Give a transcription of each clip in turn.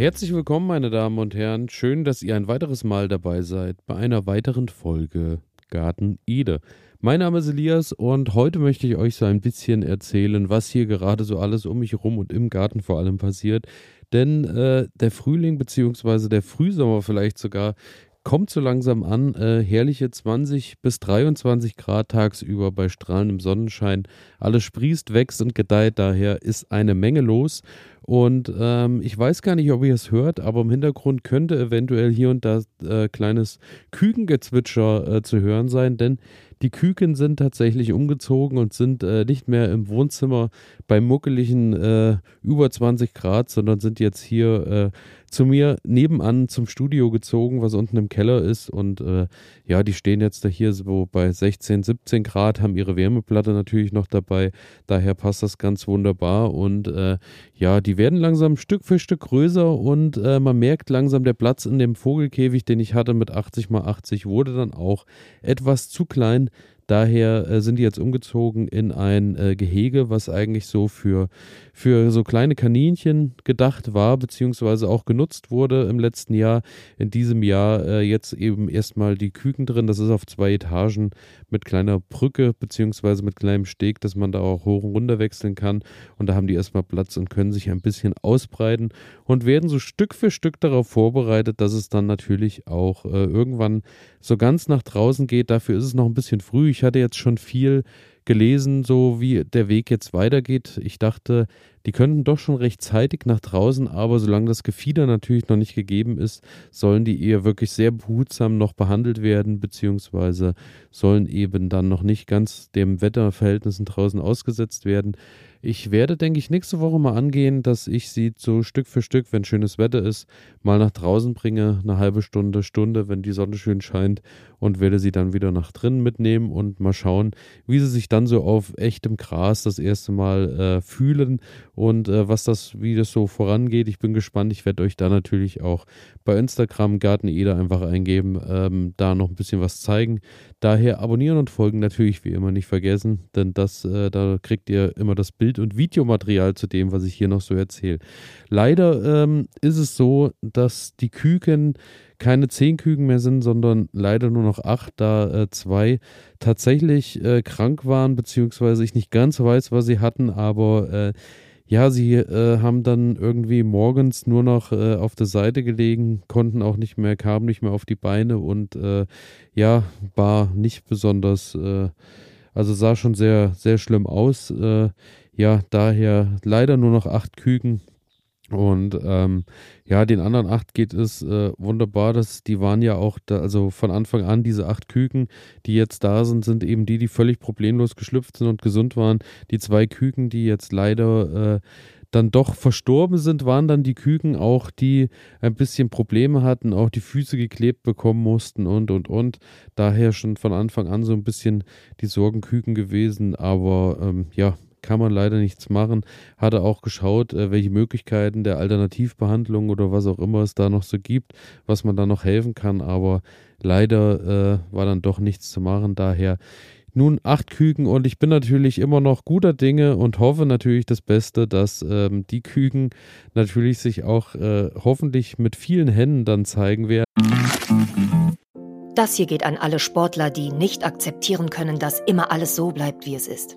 Herzlich willkommen, meine Damen und Herren. Schön, dass ihr ein weiteres Mal dabei seid bei einer weiteren Folge Garten Ede. Mein Name ist Elias und heute möchte ich euch so ein bisschen erzählen, was hier gerade so alles um mich herum und im Garten vor allem passiert. Denn äh, der Frühling bzw. der Frühsommer vielleicht sogar kommt so langsam an. Äh, herrliche 20 bis 23 Grad tagsüber bei strahlendem Sonnenschein. Alles sprießt, wächst und gedeiht. Daher ist eine Menge los. Und ähm, ich weiß gar nicht, ob ihr es hört, aber im Hintergrund könnte eventuell hier und da äh, kleines Kükengezwitscher äh, zu hören sein, denn die Küken sind tatsächlich umgezogen und sind äh, nicht mehr im Wohnzimmer bei muckeligen äh, über 20 Grad, sondern sind jetzt hier äh, zu mir nebenan zum Studio gezogen, was unten im Keller ist. Und äh, ja, die stehen jetzt da hier so bei 16, 17 Grad, haben ihre Wärmeplatte natürlich noch dabei. Daher passt das ganz wunderbar. Und äh, ja, die werden langsam Stück für Stück größer und äh, man merkt langsam, der Platz in dem Vogelkäfig, den ich hatte mit 80 mal 80, wurde dann auch etwas zu klein. Daher äh, sind die jetzt umgezogen in ein äh, Gehege, was eigentlich so für, für so kleine Kaninchen gedacht war, beziehungsweise auch genutzt wurde im letzten Jahr. In diesem Jahr äh, jetzt eben erstmal die Küken drin. Das ist auf zwei Etagen mit kleiner Brücke, beziehungsweise mit kleinem Steg, dass man da auch hoch und runter wechseln kann. Und da haben die erstmal Platz und können sich ein bisschen ausbreiten und werden so Stück für Stück darauf vorbereitet, dass es dann natürlich auch äh, irgendwann so ganz nach draußen geht. Dafür ist es noch ein bisschen früh. Ich hatte jetzt schon viel gelesen, so wie der Weg jetzt weitergeht. Ich dachte, die könnten doch schon rechtzeitig nach draußen, aber solange das Gefieder natürlich noch nicht gegeben ist, sollen die eher wirklich sehr behutsam noch behandelt werden, beziehungsweise sollen eben dann noch nicht ganz dem Wetterverhältnissen draußen ausgesetzt werden. Ich werde, denke ich, nächste Woche mal angehen, dass ich sie so Stück für Stück, wenn schönes Wetter ist, mal nach draußen bringe, eine halbe Stunde, Stunde, wenn die Sonne schön scheint und werde sie dann wieder nach drinnen mitnehmen und mal schauen, wie sie sich dann so auf echtem Gras das erste Mal äh, fühlen und äh, was das, wie das so vorangeht. Ich bin gespannt. Ich werde euch da natürlich auch bei Instagram Garten Eder einfach eingeben, ähm, da noch ein bisschen was zeigen. Daher abonnieren und folgen natürlich wie immer nicht vergessen, denn das, äh, da kriegt ihr immer das Bild und Videomaterial zu dem, was ich hier noch so erzähle. Leider ähm, ist es so, dass die Küken keine zehn Küken mehr sind, sondern leider nur noch acht, da äh, zwei tatsächlich äh, krank waren, beziehungsweise ich nicht ganz weiß, was sie hatten, aber äh, ja, sie äh, haben dann irgendwie morgens nur noch äh, auf der Seite gelegen, konnten auch nicht mehr, kamen nicht mehr auf die Beine und äh, ja, war nicht besonders, äh, also sah schon sehr, sehr schlimm aus. Äh, ja, daher leider nur noch acht Küken und ähm, ja, den anderen acht geht es äh, wunderbar. dass die waren ja auch, da, also von Anfang an, diese acht Küken, die jetzt da sind, sind eben die, die völlig problemlos geschlüpft sind und gesund waren. Die zwei Küken, die jetzt leider äh, dann doch verstorben sind, waren dann die Küken auch, die ein bisschen Probleme hatten, auch die Füße geklebt bekommen mussten und und und. Daher schon von Anfang an so ein bisschen die Sorgenküken gewesen. Aber ähm, ja, kann man leider nichts machen. Hatte auch geschaut, äh, welche Möglichkeiten der Alternativbehandlung oder was auch immer es da noch so gibt, was man da noch helfen kann. Aber leider äh, war dann doch nichts zu machen. Daher nun acht Küken und ich bin natürlich immer noch guter Dinge und hoffe natürlich das Beste, dass ähm, die Küken natürlich sich auch äh, hoffentlich mit vielen Händen dann zeigen werden. Das hier geht an alle Sportler, die nicht akzeptieren können, dass immer alles so bleibt, wie es ist.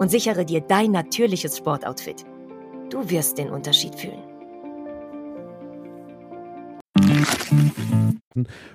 und sichere dir dein natürliches Sportoutfit. Du wirst den Unterschied fühlen.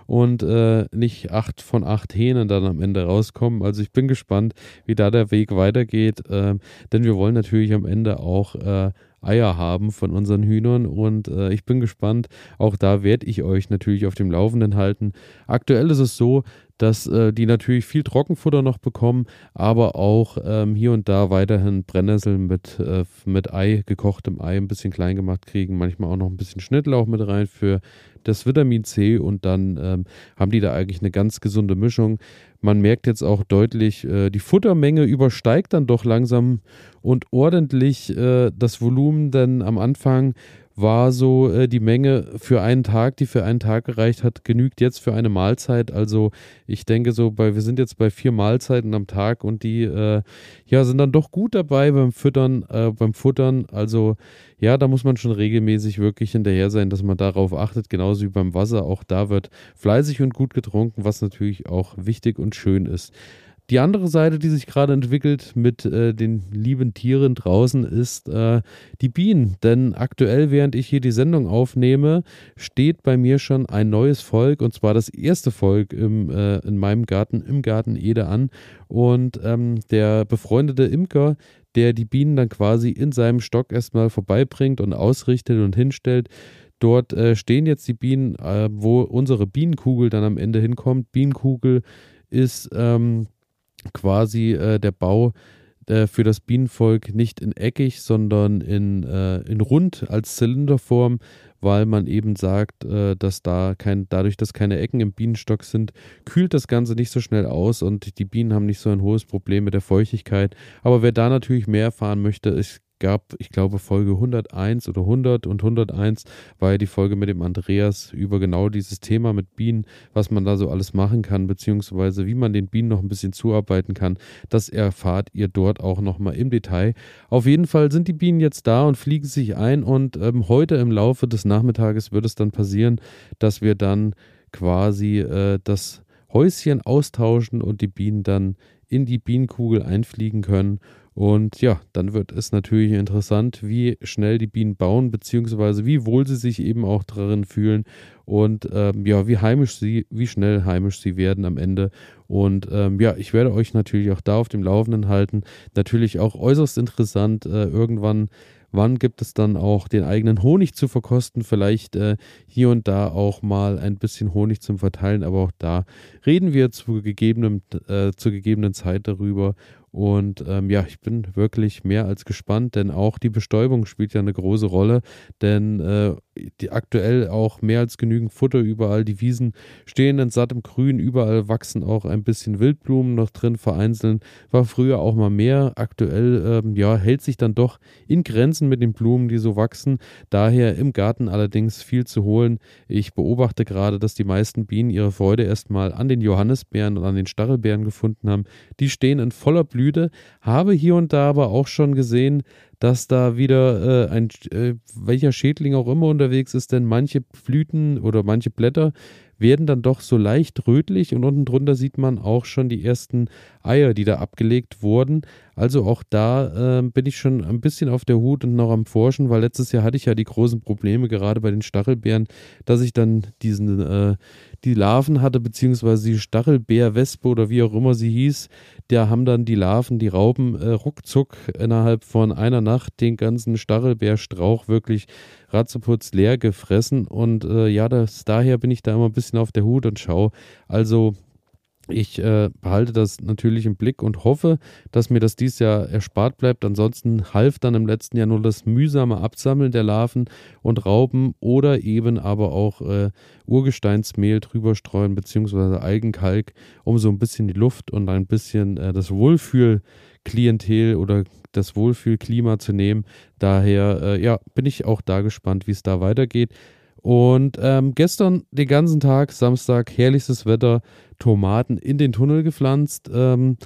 Und äh, nicht acht von acht Hähnen dann am Ende rauskommen. Also ich bin gespannt, wie da der Weg weitergeht, äh, denn wir wollen natürlich am Ende auch äh, Eier haben von unseren Hühnern und äh, ich bin gespannt. Auch da werde ich euch natürlich auf dem Laufenden halten. Aktuell ist es so, dass äh, die natürlich viel Trockenfutter noch bekommen, aber auch ähm, hier und da weiterhin Brennnesseln mit, äh, mit Ei, gekochtem Ei, ein bisschen klein gemacht kriegen, manchmal auch noch ein bisschen Schnittlauch mit rein für das Vitamin C und dann ähm, haben die da eigentlich eine ganz gesunde Mischung. Man merkt jetzt auch deutlich, äh, die Futtermenge übersteigt dann doch langsam und ordentlich äh, das Volumen, denn am Anfang war so äh, die Menge für einen Tag, die für einen Tag gereicht hat, genügt jetzt für eine Mahlzeit. Also ich denke so, bei, wir sind jetzt bei vier Mahlzeiten am Tag und die äh, ja sind dann doch gut dabei beim Füttern, äh, beim Futtern. Also ja, da muss man schon regelmäßig wirklich hinterher sein, dass man darauf achtet, genauso wie beim Wasser. Auch da wird fleißig und gut getrunken, was natürlich auch wichtig und schön ist. Die andere Seite, die sich gerade entwickelt mit äh, den lieben Tieren draußen, ist äh, die Bienen. Denn aktuell, während ich hier die Sendung aufnehme, steht bei mir schon ein neues Volk und zwar das erste Volk im, äh, in meinem Garten, im Garten Ede an. Und ähm, der befreundete Imker, der die Bienen dann quasi in seinem Stock erstmal vorbeibringt und ausrichtet und hinstellt, Dort äh, stehen jetzt die Bienen, äh, wo unsere Bienenkugel dann am Ende hinkommt. Bienenkugel ist ähm, quasi äh, der Bau äh, für das Bienenvolk nicht in eckig, sondern in, äh, in rund als Zylinderform, weil man eben sagt, äh, dass da kein, dadurch, dass keine Ecken im Bienenstock sind, kühlt das Ganze nicht so schnell aus und die Bienen haben nicht so ein hohes Problem mit der Feuchtigkeit. Aber wer da natürlich mehr erfahren möchte, ich gab, ich glaube, Folge 101 oder 100 und 101 war ja die Folge mit dem Andreas über genau dieses Thema mit Bienen, was man da so alles machen kann, beziehungsweise wie man den Bienen noch ein bisschen zuarbeiten kann. Das erfahrt ihr dort auch nochmal im Detail. Auf jeden Fall sind die Bienen jetzt da und fliegen sich ein und ähm, heute im Laufe des Nachmittages wird es dann passieren, dass wir dann quasi äh, das Häuschen austauschen und die Bienen dann in die Bienenkugel einfliegen können und ja, dann wird es natürlich interessant, wie schnell die Bienen bauen, beziehungsweise wie wohl sie sich eben auch darin fühlen und ähm, ja, wie heimisch sie, wie schnell heimisch sie werden am Ende. Und ähm, ja, ich werde euch natürlich auch da auf dem Laufenden halten. Natürlich auch äußerst interessant, äh, irgendwann Wann gibt es dann auch den eigenen Honig zu verkosten? Vielleicht äh, hier und da auch mal ein bisschen Honig zum Verteilen, aber auch da reden wir zu, gegebenem, äh, zur gegebenen Zeit darüber. Und ähm, ja, ich bin wirklich mehr als gespannt, denn auch die Bestäubung spielt ja eine große Rolle. Denn äh, die aktuell auch mehr als genügend Futter überall. Die Wiesen stehen in sattem Grün, überall wachsen auch ein bisschen Wildblumen noch drin, vereinzelt. War früher auch mal mehr. Aktuell ähm, ja, hält sich dann doch in Grenzen mit den Blumen, die so wachsen. Daher im Garten allerdings viel zu holen. Ich beobachte gerade, dass die meisten Bienen ihre Freude erstmal an den Johannisbeeren und an den Stachelbeeren gefunden haben. Die stehen in voller Blüte Blüte. Habe hier und da aber auch schon gesehen, dass da wieder äh, ein, äh, welcher Schädling auch immer unterwegs ist, denn manche Blüten oder manche Blätter werden dann doch so leicht rötlich und unten drunter sieht man auch schon die ersten Eier, die da abgelegt wurden. Also auch da äh, bin ich schon ein bisschen auf der Hut und noch am Forschen, weil letztes Jahr hatte ich ja die großen Probleme, gerade bei den Stachelbeeren, dass ich dann diesen, äh, die Larven hatte, beziehungsweise die Stachelbeerwespe oder wie auch immer sie hieß, da haben dann die Larven, die Raupen äh, ruckzuck innerhalb von einer Nacht den ganzen Stachelbeerstrauch wirklich ratzeputz leer gefressen. Und äh, ja, das, daher bin ich da immer ein bisschen auf der Hut und schaue. Also ich äh, behalte das natürlich im Blick und hoffe, dass mir das dieses Jahr erspart bleibt. Ansonsten half dann im letzten Jahr nur das mühsame Absammeln der Larven und Raupen oder eben aber auch äh, Urgesteinsmehl drüber streuen beziehungsweise Algenkalk, um so ein bisschen die Luft und ein bisschen äh, das Wohlfühlklientel oder das Wohlfühlklima zu nehmen. Daher äh, ja, bin ich auch da gespannt, wie es da weitergeht. Und ähm, gestern den ganzen Tag, Samstag, herrlichstes Wetter, Tomaten in den Tunnel gepflanzt. Ähm,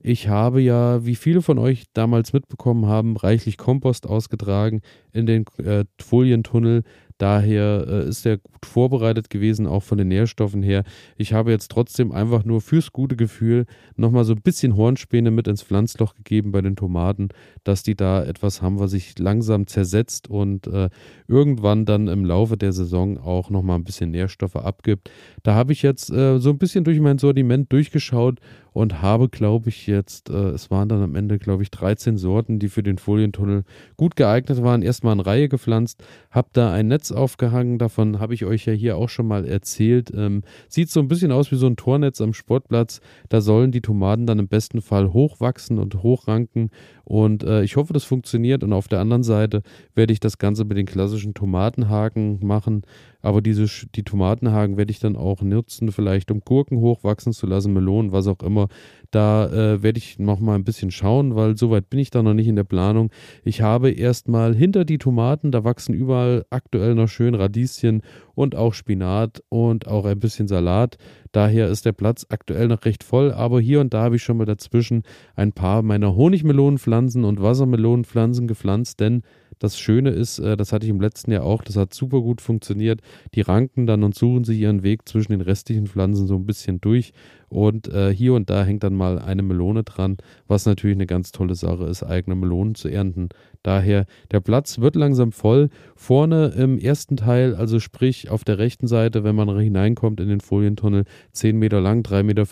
ich habe ja, wie viele von euch damals mitbekommen haben, reichlich Kompost ausgetragen in den äh, Folientunnel. Daher äh, ist er gut vorbereitet gewesen, auch von den Nährstoffen her. Ich habe jetzt trotzdem einfach nur fürs gute Gefühl nochmal so ein bisschen Hornspäne mit ins Pflanzloch gegeben bei den Tomaten, dass die da etwas haben, was sich langsam zersetzt und äh, irgendwann dann im Laufe der Saison auch nochmal ein bisschen Nährstoffe abgibt. Da habe ich jetzt äh, so ein bisschen durch mein Sortiment durchgeschaut und habe, glaube ich, jetzt, äh, es waren dann am Ende, glaube ich, 13 Sorten, die für den Folientunnel gut geeignet waren. Erstmal in Reihe gepflanzt, habe da ein Netz aufgehangen, davon habe ich euch ja hier auch schon mal erzählt. Ähm, sieht so ein bisschen aus wie so ein Tornetz am Sportplatz. Da sollen die Tomaten dann im besten Fall hochwachsen und hochranken und äh, ich hoffe, das funktioniert. Und auf der anderen Seite werde ich das Ganze mit den klassischen Tomatenhaken machen. Aber diese, die Tomatenhaken werde ich dann auch nutzen, vielleicht um Gurken hochwachsen zu lassen, Melonen, was auch immer. Da äh, werde ich noch mal ein bisschen schauen, weil soweit bin ich da noch nicht in der Planung. Ich habe erstmal hinter die Tomaten, da wachsen überall aktuell noch schön Radieschen und auch Spinat und auch ein bisschen Salat. Daher ist der Platz aktuell noch recht voll, aber hier und da habe ich schon mal dazwischen ein paar meiner Honigmelonenpflanzen und Wassermelonenpflanzen gepflanzt, denn das Schöne ist, äh, das hatte ich im letzten Jahr auch, das hat super gut funktioniert. Die ranken dann und suchen sich ihren Weg zwischen den restlichen Pflanzen so ein bisschen durch. Und äh, hier und da hängt dann mal eine Melone dran, was natürlich eine ganz tolle Sache ist, eigene Melonen zu ernten. Daher, der Platz wird langsam voll. Vorne im ersten Teil, also sprich auf der rechten Seite, wenn man hineinkommt in den Folientunnel, 10 Meter lang, 3,50 Meter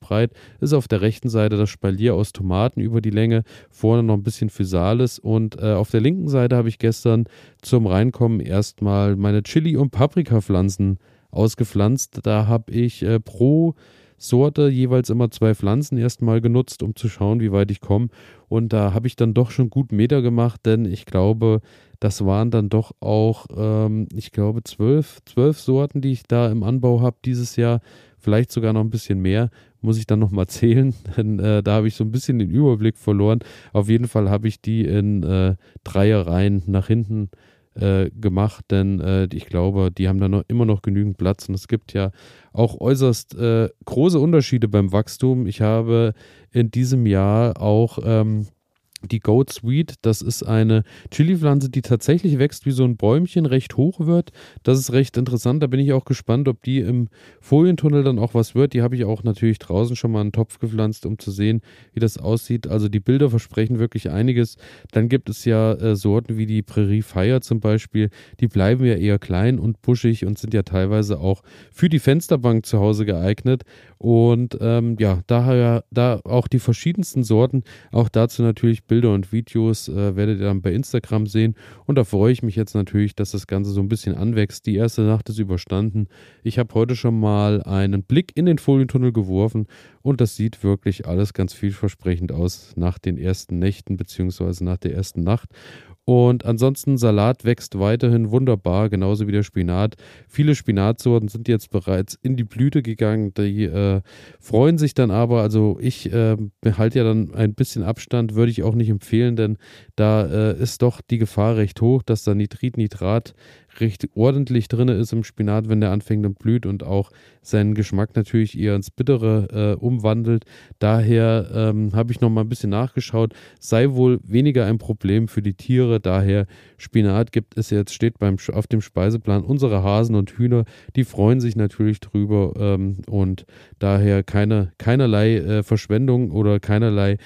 breit, ist auf der rechten Seite das Spalier aus Tomaten über die Länge, vorne noch ein bisschen Physalis und äh, auf der linken Seite habe ich gestern zum Reinkommen erstmal meine Chili- und Paprikapflanzen ausgepflanzt. Da habe ich äh, pro Sorte jeweils immer zwei Pflanzen erstmal genutzt, um zu schauen, wie weit ich komme. Und da habe ich dann doch schon gut Meter gemacht, denn ich glaube, das waren dann doch auch, ähm, ich glaube, zwölf, zwölf Sorten, die ich da im Anbau habe dieses Jahr. Vielleicht sogar noch ein bisschen mehr, muss ich dann nochmal zählen, denn äh, da habe ich so ein bisschen den Überblick verloren. Auf jeden Fall habe ich die in äh, Dreierreihen nach hinten äh, gemacht, denn äh, ich glaube, die haben da noch, immer noch genügend Platz und es gibt ja auch äußerst äh, große Unterschiede beim Wachstum. Ich habe in diesem Jahr auch ähm, die Goat Sweet, das ist eine Chili-Pflanze, die tatsächlich wächst wie so ein Bäumchen, recht hoch wird. Das ist recht interessant. Da bin ich auch gespannt, ob die im Folientunnel dann auch was wird. Die habe ich auch natürlich draußen schon mal einen Topf gepflanzt, um zu sehen, wie das aussieht. Also die Bilder versprechen wirklich einiges. Dann gibt es ja äh, Sorten wie die Prairie Fire zum Beispiel. Die bleiben ja eher klein und buschig und sind ja teilweise auch für die Fensterbank zu Hause geeignet. Und ähm, ja, daher da auch die verschiedensten Sorten. Auch dazu natürlich Bilder und Videos äh, werdet ihr dann bei Instagram sehen. Und da freue ich mich jetzt natürlich, dass das Ganze so ein bisschen anwächst. Die erste Nacht ist überstanden. Ich habe heute schon mal einen Blick in den Folientunnel geworfen und das sieht wirklich alles ganz vielversprechend aus nach den ersten Nächten beziehungsweise nach der ersten Nacht. Und ansonsten Salat wächst weiterhin wunderbar, genauso wie der Spinat. Viele Spinatsorten sind jetzt bereits in die Blüte gegangen. Die äh, freuen sich dann aber, also ich äh, behalte ja dann ein bisschen Abstand, würde ich auch nicht empfehlen, denn da äh, ist doch die Gefahr recht hoch, dass da Nitrit, Nitrat recht ordentlich drin ist im Spinat, wenn der anfängt und blüht und auch seinen Geschmack natürlich eher ins Bittere äh, umwandelt. Daher ähm, habe ich noch mal ein bisschen nachgeschaut, sei wohl weniger ein Problem für die Tiere. Daher Spinat gibt es jetzt, steht beim, auf dem Speiseplan. Unsere Hasen und Hühner, die freuen sich natürlich drüber ähm, und daher keine, keinerlei äh, Verschwendung oder keinerlei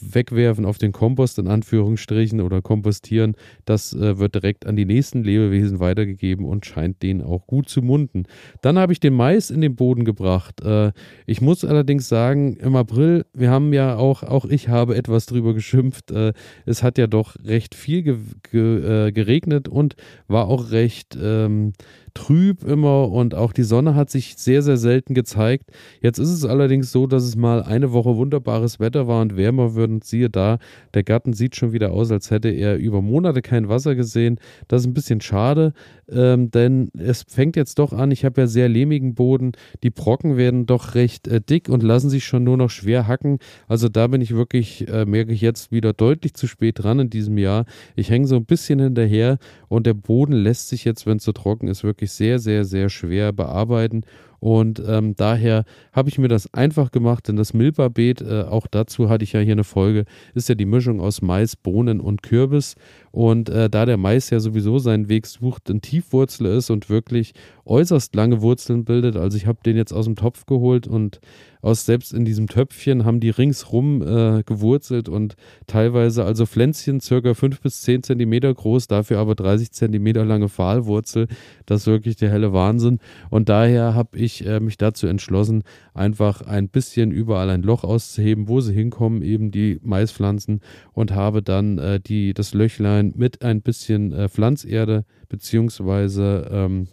wegwerfen auf den Kompost in Anführungsstrichen oder kompostieren, das äh, wird direkt an die nächsten Lebewesen weitergegeben und scheint denen auch gut zu munden. Dann habe ich den Mais in den Boden gebracht. Äh, ich muss allerdings sagen, im April, wir haben ja auch, auch ich habe etwas drüber geschimpft, äh, es hat ja doch recht viel ge ge äh, geregnet und war auch recht ähm, trüb immer und auch die Sonne hat sich sehr, sehr selten gezeigt. Jetzt ist es allerdings so, dass es mal eine Woche wunderbares Wetter war und wärmer wird und siehe da, der Garten sieht schon wieder aus, als hätte er über Monate kein Wasser gesehen. Das ist ein bisschen schade, ähm, denn es fängt jetzt doch an, ich habe ja sehr lehmigen Boden, die Brocken werden doch recht äh, dick und lassen sich schon nur noch schwer hacken. Also da bin ich wirklich, äh, merke ich jetzt wieder deutlich zu spät dran in diesem Jahr. Ich hänge so ein bisschen hinterher und der Boden lässt sich jetzt, wenn es so trocken ist, wirklich sehr, sehr, sehr schwer bearbeiten. Und ähm, daher habe ich mir das einfach gemacht, denn das Milpa-Beet, äh, auch dazu hatte ich ja hier eine Folge, ist ja die Mischung aus Mais, Bohnen und Kürbis. Und äh, da der Mais ja sowieso seinen Weg sucht, ein Tiefwurzler ist und wirklich äußerst lange Wurzeln bildet. Also ich habe den jetzt aus dem Topf geholt und aus selbst in diesem Töpfchen haben die ringsrum äh, gewurzelt und teilweise also Pflänzchen circa 5 bis 10 Zentimeter groß, dafür aber 30 Zentimeter lange Pfahlwurzel. Das ist wirklich der helle Wahnsinn. Und daher habe ich äh, mich dazu entschlossen, einfach ein bisschen überall ein Loch auszuheben, wo sie hinkommen, eben die Maispflanzen und habe dann äh, die, das Löchlein mit ein bisschen äh, Pflanzerde beziehungsweise ähm,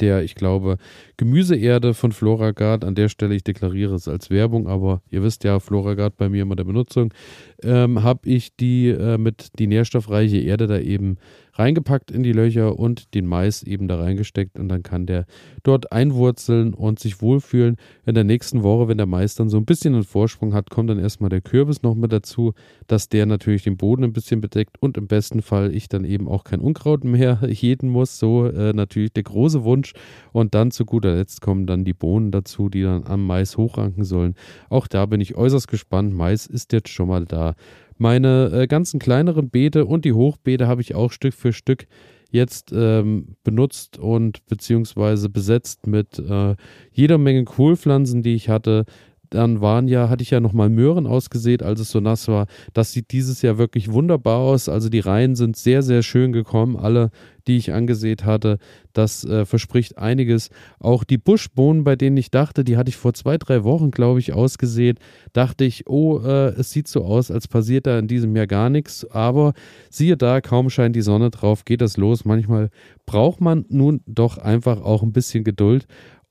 der, ich glaube, Gemüseerde von Floragard. An der Stelle, ich deklariere es als Werbung, aber ihr wisst ja, Floragard bei mir immer der Benutzung, ähm, habe ich die äh, mit die nährstoffreiche Erde da eben reingepackt in die Löcher und den Mais eben da reingesteckt und dann kann der dort einwurzeln und sich wohlfühlen. In der nächsten Woche, wenn der Mais dann so ein bisschen einen Vorsprung hat, kommt dann erstmal der Kürbis noch mit dazu, dass der natürlich den Boden ein bisschen bedeckt und im besten Fall ich dann eben auch kein Unkraut mehr jäten muss. So äh, natürlich der große Wunsch. Und dann zu guter Letzt kommen dann die Bohnen dazu, die dann am Mais hochranken sollen. Auch da bin ich äußerst gespannt. Mais ist jetzt schon mal da. Meine äh, ganzen kleineren Beete und die Hochbeete habe ich auch Stück für Stück jetzt ähm, benutzt und beziehungsweise besetzt mit äh, jeder Menge Kohlpflanzen, die ich hatte. Dann waren ja, hatte ich ja nochmal Möhren ausgesät, als es so nass war. Das sieht dieses Jahr wirklich wunderbar aus. Also die Reihen sind sehr, sehr schön gekommen. Alle die ich angesät hatte. Das äh, verspricht einiges. Auch die Buschbohnen, bei denen ich dachte, die hatte ich vor zwei, drei Wochen, glaube ich, ausgesät, dachte ich, oh, äh, es sieht so aus, als passiert da in diesem Jahr gar nichts. Aber siehe da, kaum scheint die Sonne drauf, geht das los. Manchmal braucht man nun doch einfach auch ein bisschen Geduld.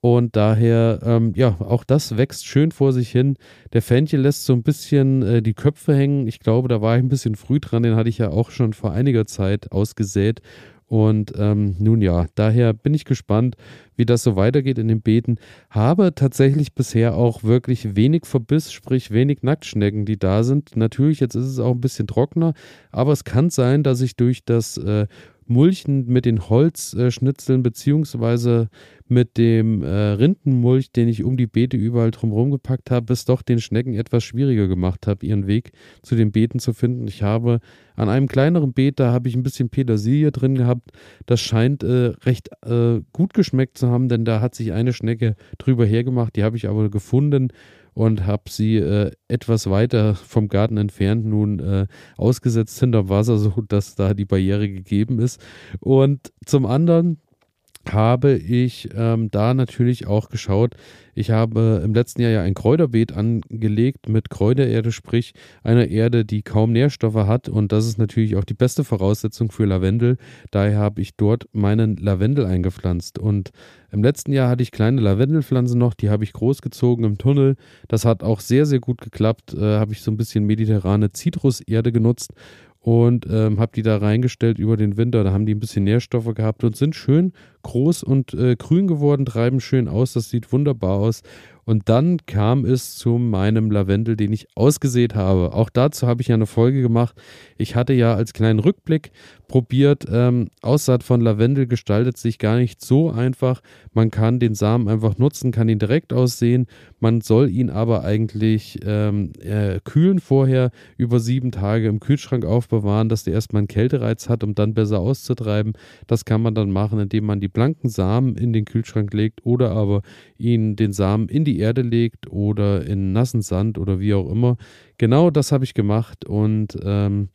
Und daher, ähm, ja, auch das wächst schön vor sich hin. Der Fenchel lässt so ein bisschen äh, die Köpfe hängen. Ich glaube, da war ich ein bisschen früh dran. Den hatte ich ja auch schon vor einiger Zeit ausgesät. Und ähm, nun ja, daher bin ich gespannt, wie das so weitergeht in den Beeten. Habe tatsächlich bisher auch wirklich wenig Verbiss, sprich wenig Nacktschnecken, die da sind. Natürlich, jetzt ist es auch ein bisschen trockener, aber es kann sein, dass ich durch das äh, Mulchen mit den Holzschnitzeln beziehungsweise mit dem äh, Rindenmulch, den ich um die Beete überall drumherum gepackt habe, es doch den Schnecken etwas schwieriger gemacht habe, ihren Weg zu den Beeten zu finden. Ich habe an einem kleineren Beet, da habe ich ein bisschen Petersilie drin gehabt. Das scheint äh, recht äh, gut geschmeckt zu haben, denn da hat sich eine Schnecke drüber hergemacht. Die habe ich aber gefunden und habe sie äh, etwas weiter vom Garten entfernt nun äh, ausgesetzt hinter Wasser, so dass da die Barriere gegeben ist. Und zum anderen habe ich ähm, da natürlich auch geschaut. Ich habe im letzten Jahr ja ein Kräuterbeet angelegt mit Kräutererde, sprich einer Erde, die kaum Nährstoffe hat. Und das ist natürlich auch die beste Voraussetzung für Lavendel. Daher habe ich dort meinen Lavendel eingepflanzt. Und im letzten Jahr hatte ich kleine Lavendelpflanzen noch, die habe ich großgezogen im Tunnel. Das hat auch sehr, sehr gut geklappt. Äh, habe ich so ein bisschen mediterrane Zitruserde genutzt und ähm, habe die da reingestellt über den Winter. Da haben die ein bisschen Nährstoffe gehabt und sind schön groß und äh, grün geworden, treiben schön aus. Das sieht wunderbar aus. Und dann kam es zu meinem Lavendel, den ich ausgesät habe. Auch dazu habe ich ja eine Folge gemacht. Ich hatte ja als kleinen Rückblick probiert, ähm, Aussaat von Lavendel gestaltet sich gar nicht so einfach. Man kann den Samen einfach nutzen, kann ihn direkt aussehen. Man soll ihn aber eigentlich ähm, äh, kühlen vorher, über sieben Tage im Kühlschrank aufbewahren, dass der erstmal einen Kältereiz hat, um dann besser auszutreiben. Das kann man dann machen, indem man die blanken Samen in den Kühlschrank legt oder aber ihn den Samen in die Erde legt oder in nassen Sand oder wie auch immer. Genau das habe ich gemacht und ähm,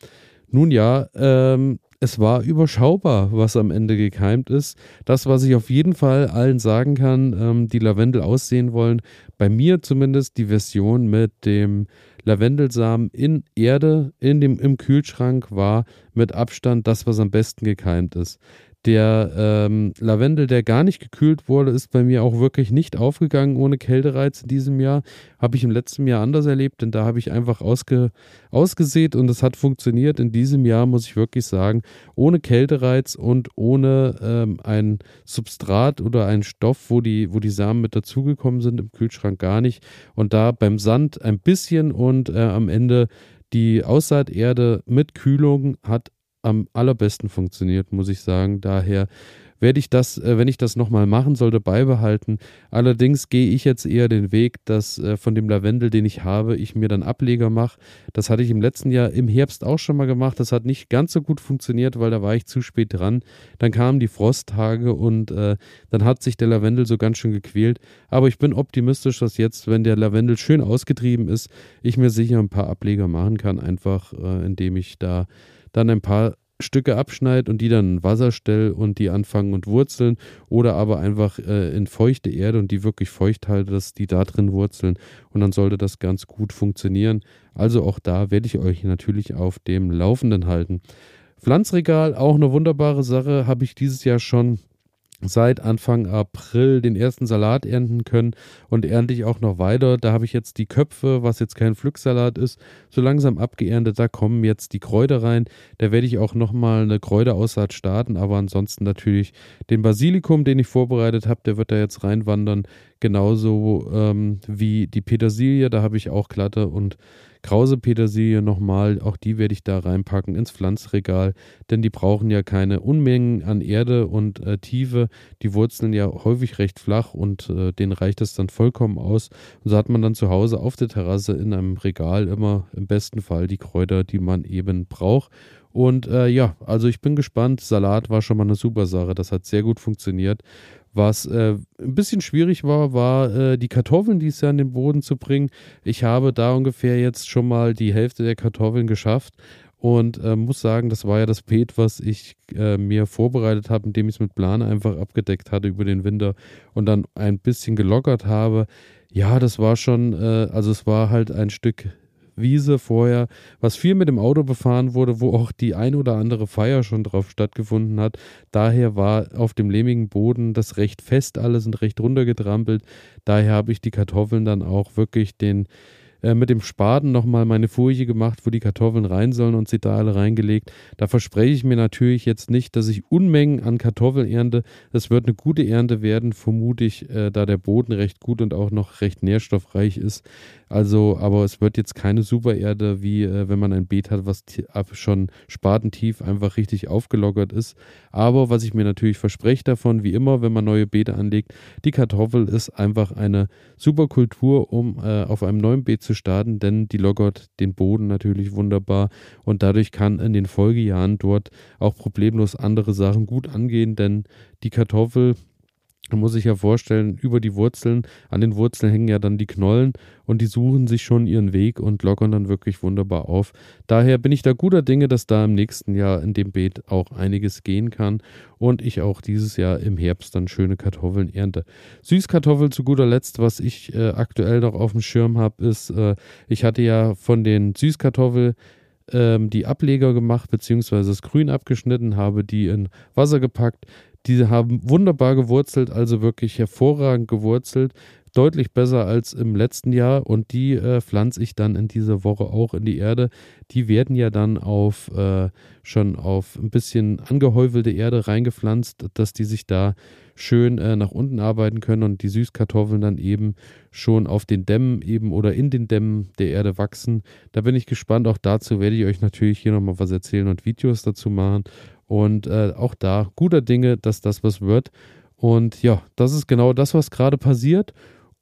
nun ja, ähm, es war überschaubar, was am Ende gekeimt ist. Das, was ich auf jeden Fall allen sagen kann, ähm, die Lavendel aussehen wollen, bei mir zumindest die Version mit dem Lavendelsamen in Erde in dem, im Kühlschrank war mit Abstand das, was am besten gekeimt ist. Der ähm, Lavendel, der gar nicht gekühlt wurde, ist bei mir auch wirklich nicht aufgegangen ohne Kältereiz in diesem Jahr. Habe ich im letzten Jahr anders erlebt, denn da habe ich einfach ausge, ausgesät und es hat funktioniert. In diesem Jahr muss ich wirklich sagen, ohne Kältereiz und ohne ähm, ein Substrat oder einen Stoff, wo die, wo die Samen mit dazugekommen sind, im Kühlschrank gar nicht. Und da beim Sand ein bisschen und äh, am Ende die Aussaaterde mit Kühlung hat am allerbesten funktioniert, muss ich sagen. Daher werde ich das, äh, wenn ich das nochmal machen sollte, beibehalten. Allerdings gehe ich jetzt eher den Weg, dass äh, von dem Lavendel, den ich habe, ich mir dann Ableger mache. Das hatte ich im letzten Jahr im Herbst auch schon mal gemacht. Das hat nicht ganz so gut funktioniert, weil da war ich zu spät dran. Dann kamen die Frosttage und äh, dann hat sich der Lavendel so ganz schön gequält. Aber ich bin optimistisch, dass jetzt, wenn der Lavendel schön ausgetrieben ist, ich mir sicher ein paar Ableger machen kann, einfach äh, indem ich da dann ein paar Stücke abschneide und die dann in Wasser stelle und die anfangen und wurzeln oder aber einfach äh, in feuchte Erde und die wirklich feucht halte, dass die da drin wurzeln und dann sollte das ganz gut funktionieren. Also auch da werde ich euch natürlich auf dem Laufenden halten. Pflanzregal, auch eine wunderbare Sache, habe ich dieses Jahr schon seit Anfang April den ersten Salat ernten können und ernte ich auch noch weiter. Da habe ich jetzt die Köpfe, was jetzt kein Pflücksalat ist, so langsam abgeerntet. Da kommen jetzt die Kräuter rein. Da werde ich auch nochmal eine Kräuteraussaat starten, aber ansonsten natürlich den Basilikum, den ich vorbereitet habe, der wird da jetzt reinwandern. Genauso ähm, wie die Petersilie, da habe ich auch glatte und Krause Petersilie nochmal, auch die werde ich da reinpacken ins Pflanzregal, denn die brauchen ja keine Unmengen an Erde und äh, Tiefe. Die wurzeln ja häufig recht flach und äh, denen reicht es dann vollkommen aus. Und so hat man dann zu Hause auf der Terrasse in einem Regal immer im besten Fall die Kräuter, die man eben braucht. Und äh, ja, also ich bin gespannt. Salat war schon mal eine super Sache. Das hat sehr gut funktioniert. Was äh, ein bisschen schwierig war, war äh, die Kartoffeln dieses Jahr in den Boden zu bringen. Ich habe da ungefähr jetzt schon mal die Hälfte der Kartoffeln geschafft und äh, muss sagen, das war ja das Beet, was ich äh, mir vorbereitet habe, indem ich es mit Plane einfach abgedeckt hatte über den Winter und dann ein bisschen gelockert habe. Ja, das war schon, äh, also es war halt ein Stück Wiese vorher, was viel mit dem Auto befahren wurde, wo auch die ein oder andere Feier schon drauf stattgefunden hat. Daher war auf dem lehmigen Boden das recht fest alles und recht runtergetrampelt. Daher habe ich die Kartoffeln dann auch wirklich den äh, mit dem Spaten nochmal meine Furche gemacht, wo die Kartoffeln rein sollen und sie da alle reingelegt. Da verspreche ich mir natürlich jetzt nicht, dass ich Unmengen an Kartoffeln ernte. Das wird eine gute Ernte werden, vermute ich, äh, da der Boden recht gut und auch noch recht nährstoffreich ist. Also, aber es wird jetzt keine Supererde, wie äh, wenn man ein Beet hat, was schon spatentief einfach richtig aufgelockert ist. Aber was ich mir natürlich verspreche davon, wie immer, wenn man neue Beete anlegt, die Kartoffel ist einfach eine super Kultur, um äh, auf einem neuen Beet zu starten, denn die lockert den Boden natürlich wunderbar. Und dadurch kann in den Folgejahren dort auch problemlos andere Sachen gut angehen, denn die Kartoffel man muss sich ja vorstellen, über die Wurzeln, an den Wurzeln hängen ja dann die Knollen und die suchen sich schon ihren Weg und lockern dann wirklich wunderbar auf. Daher bin ich da guter Dinge, dass da im nächsten Jahr in dem Beet auch einiges gehen kann und ich auch dieses Jahr im Herbst dann schöne Kartoffeln ernte. Süßkartoffel zu guter Letzt, was ich äh, aktuell noch auf dem Schirm habe, ist, äh, ich hatte ja von den Süßkartoffeln ähm, die Ableger gemacht, beziehungsweise das Grün abgeschnitten, habe die in Wasser gepackt, diese haben wunderbar gewurzelt, also wirklich hervorragend gewurzelt. Deutlich besser als im letzten Jahr und die äh, pflanze ich dann in dieser Woche auch in die Erde. Die werden ja dann auf äh, schon auf ein bisschen angehäufelte Erde reingepflanzt, dass die sich da schön äh, nach unten arbeiten können und die Süßkartoffeln dann eben schon auf den Dämmen eben oder in den Dämmen der Erde wachsen. Da bin ich gespannt. Auch dazu werde ich euch natürlich hier nochmal was erzählen und Videos dazu machen. Und äh, auch da guter Dinge, dass das was wird. Und ja, das ist genau das, was gerade passiert.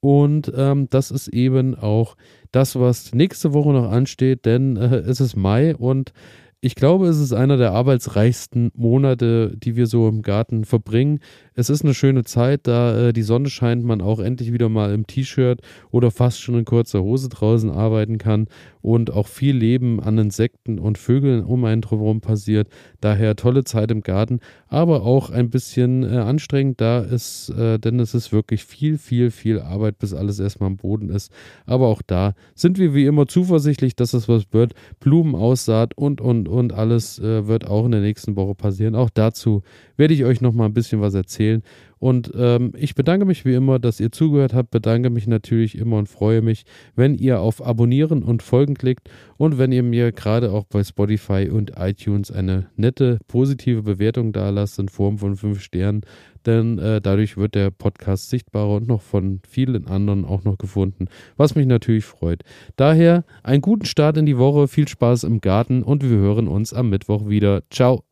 Und ähm, das ist eben auch das, was nächste Woche noch ansteht, denn äh, es ist Mai und ich glaube, es ist einer der arbeitsreichsten Monate, die wir so im Garten verbringen. Es ist eine schöne Zeit, da äh, die Sonne scheint, man auch endlich wieder mal im T-Shirt oder fast schon in kurzer Hose draußen arbeiten kann und auch viel Leben an Insekten und Vögeln um einen drumherum passiert. Daher tolle Zeit im Garten, aber auch ein bisschen äh, anstrengend, da ist, äh, denn es ist wirklich viel, viel, viel Arbeit, bis alles erstmal am Boden ist. Aber auch da sind wir wie immer zuversichtlich, dass es was wird. Blumenaussaat und, und, und alles äh, wird auch in der nächsten Woche passieren. Auch dazu werde ich euch noch mal ein bisschen was erzählen. Und ähm, ich bedanke mich wie immer, dass ihr zugehört habt, bedanke mich natürlich immer und freue mich, wenn ihr auf Abonnieren und Folgen klickt und wenn ihr mir gerade auch bei Spotify und iTunes eine nette, positive Bewertung da lasst in Form von fünf Sternen, denn äh, dadurch wird der Podcast sichtbarer und noch von vielen anderen auch noch gefunden, was mich natürlich freut. Daher einen guten Start in die Woche, viel Spaß im Garten und wir hören uns am Mittwoch wieder. Ciao.